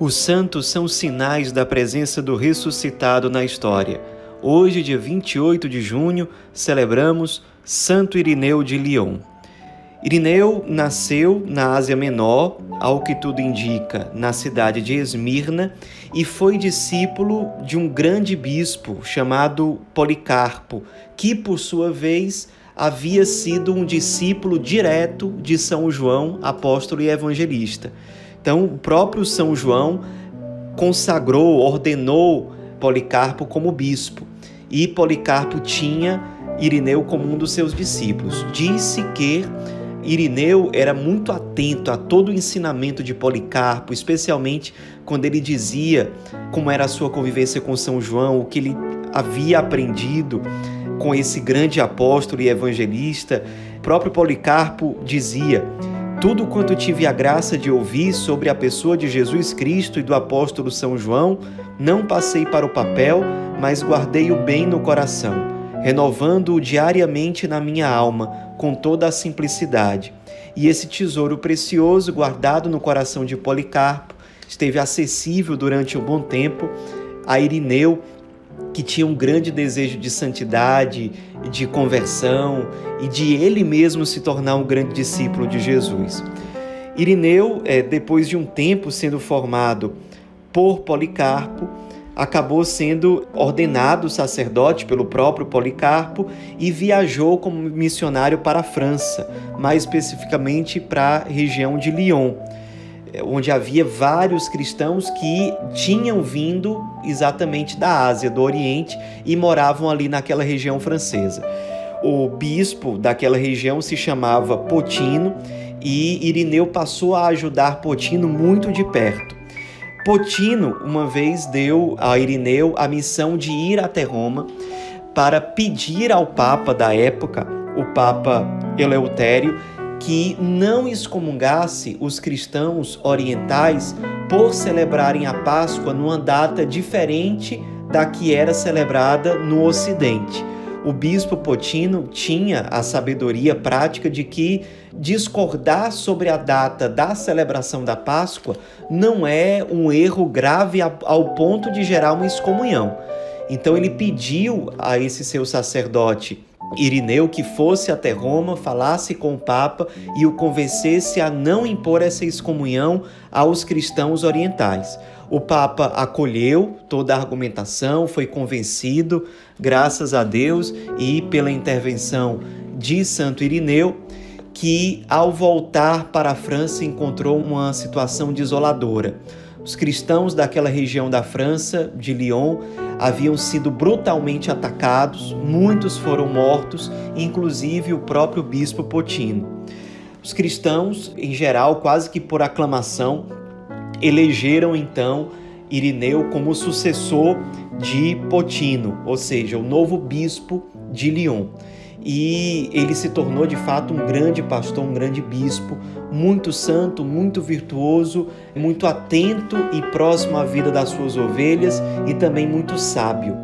Os santos são sinais da presença do ressuscitado na história. Hoje, dia 28 de junho, celebramos Santo Irineu de Lyon. Irineu nasceu na Ásia Menor, ao que tudo indica, na cidade de Esmirna, e foi discípulo de um grande bispo chamado Policarpo, que, por sua vez, havia sido um discípulo direto de São João, apóstolo e evangelista. Então, o próprio São João consagrou, ordenou Policarpo como bispo. E Policarpo tinha Irineu como um dos seus discípulos. Disse que Irineu era muito atento a todo o ensinamento de Policarpo, especialmente quando ele dizia como era a sua convivência com São João, o que ele havia aprendido com esse grande apóstolo e evangelista. O próprio Policarpo dizia: tudo quanto tive a graça de ouvir sobre a pessoa de Jesus Cristo e do apóstolo São João, não passei para o papel, mas guardei-o bem no coração, renovando-o diariamente na minha alma, com toda a simplicidade. E esse tesouro precioso, guardado no coração de Policarpo, esteve acessível durante um bom tempo a Irineu, que tinha um grande desejo de santidade, de conversão e de ele mesmo se tornar um grande discípulo de Jesus. Irineu, é, depois de um tempo sendo formado por Policarpo, acabou sendo ordenado sacerdote pelo próprio Policarpo e viajou como missionário para a França, mais especificamente para a região de Lyon onde havia vários cristãos que tinham vindo exatamente da Ásia, do Oriente, e moravam ali naquela região francesa. O bispo daquela região se chamava Potino e Irineu passou a ajudar Potino muito de perto. Potino, uma vez, deu a Irineu a missão de ir até Roma para pedir ao Papa da época, o Papa Eleutério, que não excomungasse os cristãos orientais por celebrarem a Páscoa numa data diferente da que era celebrada no Ocidente. O bispo Potino tinha a sabedoria prática de que discordar sobre a data da celebração da Páscoa não é um erro grave ao ponto de gerar uma excomunhão. Então ele pediu a esse seu sacerdote Irineu que fosse até Roma, falasse com o Papa e o convencesse a não impor essa excomunhão aos cristãos orientais. O Papa acolheu toda a argumentação, foi convencido, graças a Deus e pela intervenção de Santo Irineu, que ao voltar para a França encontrou uma situação desoladora. Os cristãos daquela região da França, de Lyon, haviam sido brutalmente atacados, muitos foram mortos, inclusive o próprio bispo Potino. Os cristãos, em geral, quase que por aclamação, elegeram então Irineu como sucessor de Potino, ou seja, o novo bispo de Lyon e ele se tornou de fato um grande pastor, um grande bispo, muito santo, muito virtuoso, muito atento e próximo à vida das suas ovelhas e também muito sábio.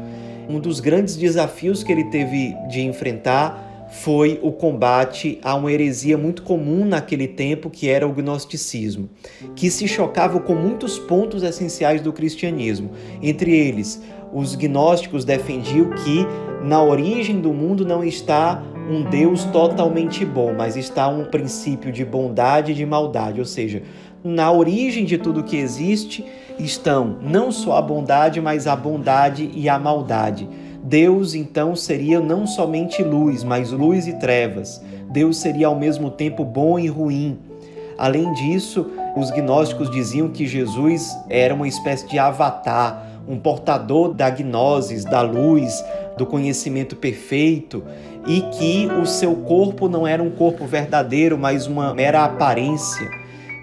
Um dos grandes desafios que ele teve de enfrentar foi o combate a uma heresia muito comum naquele tempo, que era o gnosticismo, que se chocava com muitos pontos essenciais do cristianismo. Entre eles, os gnósticos defendiam que na origem do mundo não está um Deus totalmente bom, mas está um princípio de bondade e de maldade, ou seja, na origem de tudo que existe estão não só a bondade, mas a bondade e a maldade. Deus então seria não somente luz, mas luz e trevas. Deus seria ao mesmo tempo bom e ruim. Além disso, os gnósticos diziam que Jesus era uma espécie de avatar, um portador da gnoses, da luz, do conhecimento perfeito e que o seu corpo não era um corpo verdadeiro, mas uma mera aparência.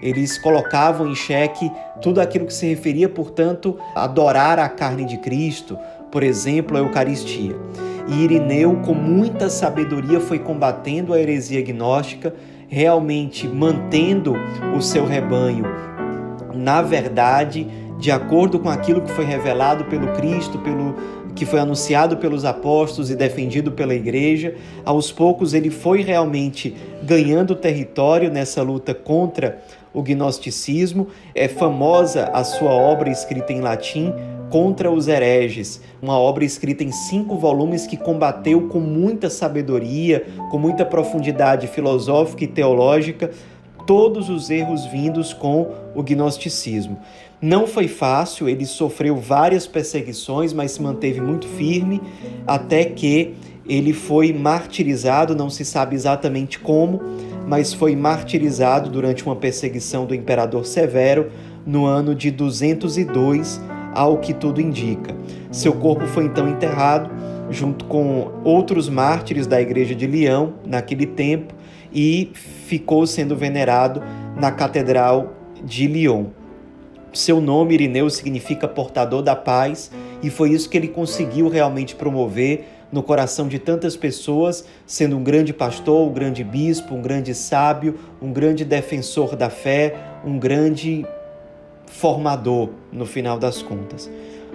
Eles colocavam em xeque tudo aquilo que se referia, portanto, a adorar a carne de Cristo, por exemplo, a Eucaristia. E Irineu, com muita sabedoria, foi combatendo a heresia gnóstica, realmente mantendo o seu rebanho na verdade, de acordo com aquilo que foi revelado pelo Cristo, pelo que foi anunciado pelos apóstolos e defendido pela igreja. Aos poucos ele foi realmente ganhando território nessa luta contra o gnosticismo. É famosa a sua obra escrita em latim, Contra os Hereges, uma obra escrita em cinco volumes que combateu com muita sabedoria, com muita profundidade filosófica e teológica todos os erros vindos com o gnosticismo. Não foi fácil, ele sofreu várias perseguições, mas se manteve muito firme até que ele foi martirizado, não se sabe exatamente como, mas foi martirizado durante uma perseguição do imperador Severo no ano de 202, ao que tudo indica. Seu corpo foi então enterrado junto com outros mártires da igreja de Leão naquele tempo e ficou sendo venerado na Catedral de Lyon. Seu nome, Irineu, significa portador da paz, e foi isso que ele conseguiu realmente promover no coração de tantas pessoas, sendo um grande pastor, um grande bispo, um grande sábio, um grande defensor da fé, um grande formador no final das contas.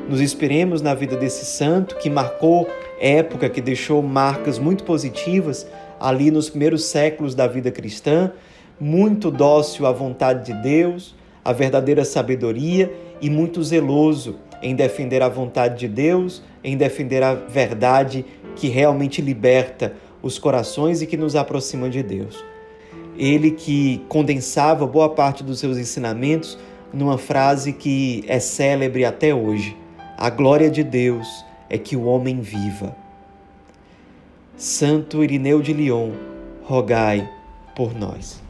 Nos inspiremos na vida desse santo que marcou época, que deixou marcas muito positivas ali nos primeiros séculos da vida cristã, muito dócil à vontade de Deus, à verdadeira sabedoria e muito zeloso em defender a vontade de Deus, em defender a verdade que realmente liberta os corações e que nos aproxima de Deus. Ele que condensava boa parte dos seus ensinamentos numa frase que é célebre até hoje: A glória de Deus é que o homem viva. Santo Irineu de Lyon, rogai por nós.